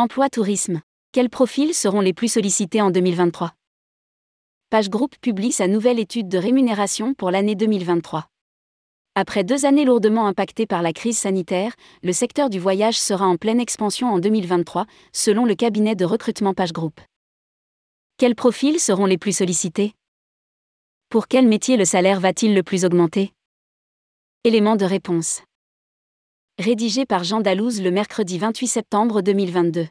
Emploi tourisme. Quels profils seront les plus sollicités en 2023 Page Group publie sa nouvelle étude de rémunération pour l'année 2023. Après deux années lourdement impactées par la crise sanitaire, le secteur du voyage sera en pleine expansion en 2023, selon le cabinet de recrutement Page Group. Quels profils seront les plus sollicités? Pour quel métier le salaire va-t-il le plus augmenter? Élément de réponse rédigé par Jean Dalouse le mercredi 28 septembre 2022.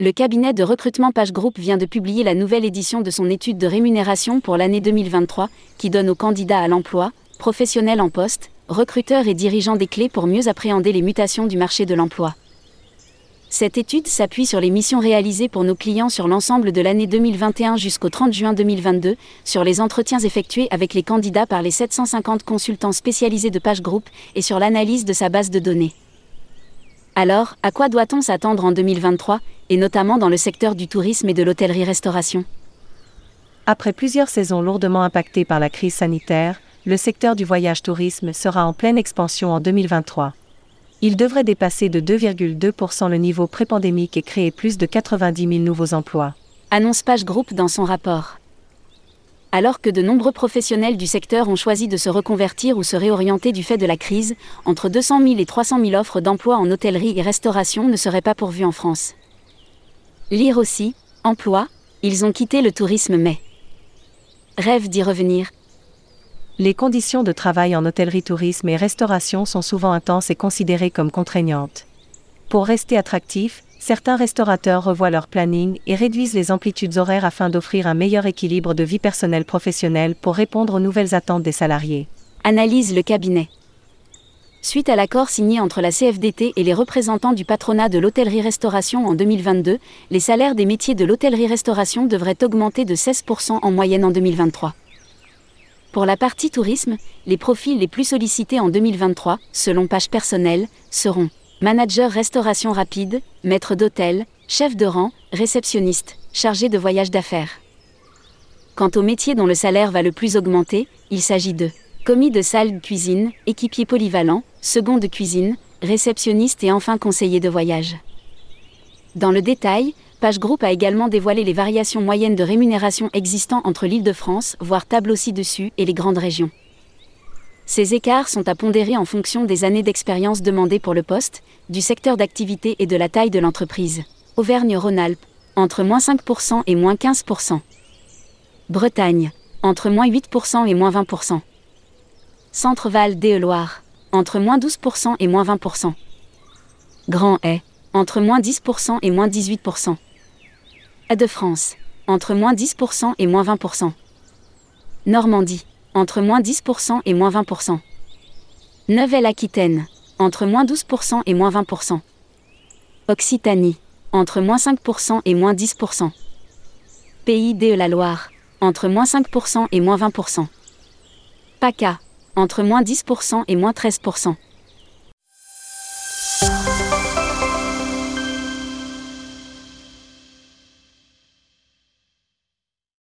Le cabinet de recrutement Page Group vient de publier la nouvelle édition de son étude de rémunération pour l'année 2023, qui donne aux candidats à l'emploi, professionnels en poste, recruteurs et dirigeants des clés pour mieux appréhender les mutations du marché de l'emploi. Cette étude s'appuie sur les missions réalisées pour nos clients sur l'ensemble de l'année 2021 jusqu'au 30 juin 2022, sur les entretiens effectués avec les candidats par les 750 consultants spécialisés de Page Group et sur l'analyse de sa base de données. Alors, à quoi doit-on s'attendre en 2023, et notamment dans le secteur du tourisme et de l'hôtellerie-restauration? Après plusieurs saisons lourdement impactées par la crise sanitaire, le secteur du voyage-tourisme sera en pleine expansion en 2023 il devrait dépasser de 2,2% le niveau pré-pandémique et créer plus de 90 000 nouveaux emplois. Annonce Page Group dans son rapport. Alors que de nombreux professionnels du secteur ont choisi de se reconvertir ou se réorienter du fait de la crise, entre 200 000 et 300 000 offres d'emploi en hôtellerie et restauration ne seraient pas pourvues en France. Lire aussi, emploi, ils ont quitté le tourisme mais. Rêve d'y revenir, les conditions de travail en hôtellerie, tourisme et restauration sont souvent intenses et considérées comme contraignantes. Pour rester attractifs, certains restaurateurs revoient leur planning et réduisent les amplitudes horaires afin d'offrir un meilleur équilibre de vie personnelle professionnelle pour répondre aux nouvelles attentes des salariés. Analyse le cabinet. Suite à l'accord signé entre la CFDT et les représentants du patronat de l'hôtellerie-restauration en 2022, les salaires des métiers de l'hôtellerie-restauration devraient augmenter de 16% en moyenne en 2023. Pour la partie tourisme, les profils les plus sollicités en 2023, selon page personnelle, seront manager restauration rapide, maître d'hôtel, chef de rang, réceptionniste, chargé de voyage d'affaires. Quant aux métiers dont le salaire va le plus augmenter, il s'agit de commis de salle de cuisine, équipier polyvalent, second de cuisine, réceptionniste et enfin conseiller de voyage. Dans le détail, Page Group a également dévoilé les variations moyennes de rémunération existant entre l'Île-de-France, voire tableau ci-dessus, et les grandes régions. Ces écarts sont à pondérer en fonction des années d'expérience demandées pour le poste, du secteur d'activité et de la taille de l'entreprise. Auvergne-Rhône-Alpes, entre moins 5% et moins 15%. Bretagne, entre moins 8% et moins 20%. Centre-Val d'Eloire, entre moins 12% et moins 20%. Grand Est, entre moins 10% et moins 18% de France, entre moins 10% et moins 20%. Normandie, entre moins 10% et moins 20%. Nouvelle-Aquitaine, entre moins 12% et moins 20%. Occitanie, entre moins 5% et moins 10%. Pays de la Loire, entre moins 5% et moins 20%. PACA, entre moins 10% et moins 13%.